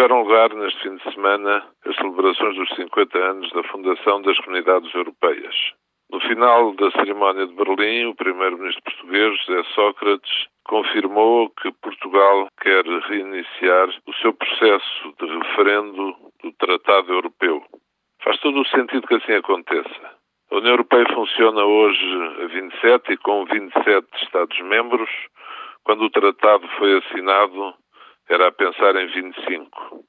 Tiveram lugar neste fim de semana as celebrações dos 50 anos da fundação das Comunidades Europeias. No final da cerimónia de Berlim, o primeiro-ministro português, José Sócrates, confirmou que Portugal quer reiniciar o seu processo de referendo do Tratado Europeu. Faz todo o sentido que assim aconteça. A União Europeia funciona hoje a 27 e com 27 Estados-membros. Quando o tratado foi assinado, era a pensar em 25.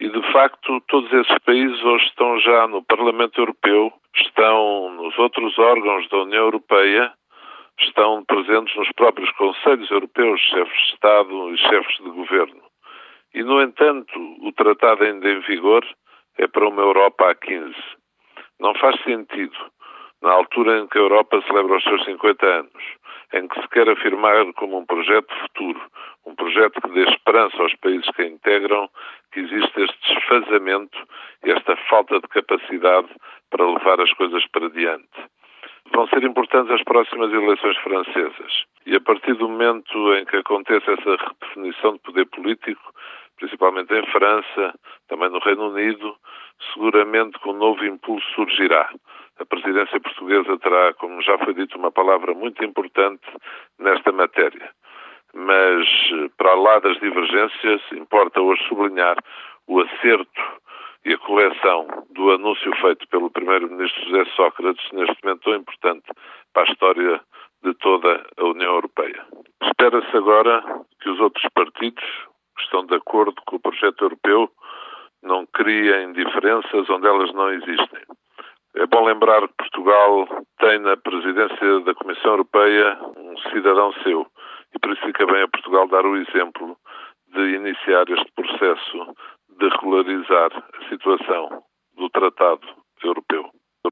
E, de facto, todos esses países hoje estão já no Parlamento Europeu, estão nos outros órgãos da União Europeia, estão presentes nos próprios Conselhos Europeus, chefes de Estado e chefes de governo. E, no entanto, o tratado ainda em vigor é para uma Europa a 15. Não faz sentido, na altura em que a Europa celebra os seus 50 anos, em que se quer afirmar como um projeto futuro, um projeto que dê esperança aos países que a integram, que existe este desfazamento e esta falta de capacidade para levar as coisas para diante. Vão ser importantes as próximas eleições francesas e a partir do momento em que aconteça essa redefinição de poder político, principalmente em França, também no Reino Unido, seguramente que um novo impulso surgirá. A presidência portuguesa terá, como já foi dito, uma palavra muito importante nesta matéria. Mas, para lá das divergências, importa hoje sublinhar o acerto e a coleção do anúncio feito pelo primeiro-ministro José Sócrates neste momento tão importante para a história de toda a União Europeia. Espera-se agora que os outros partidos estão de acordo com o projeto europeu não criem diferenças onde elas não existem. É bom lembrar que Portugal tem na presidência da Comissão Europeia um cidadão seu e por isso fica bem a Portugal dar o exemplo de iniciar este processo de regularizar a situação do Tratado.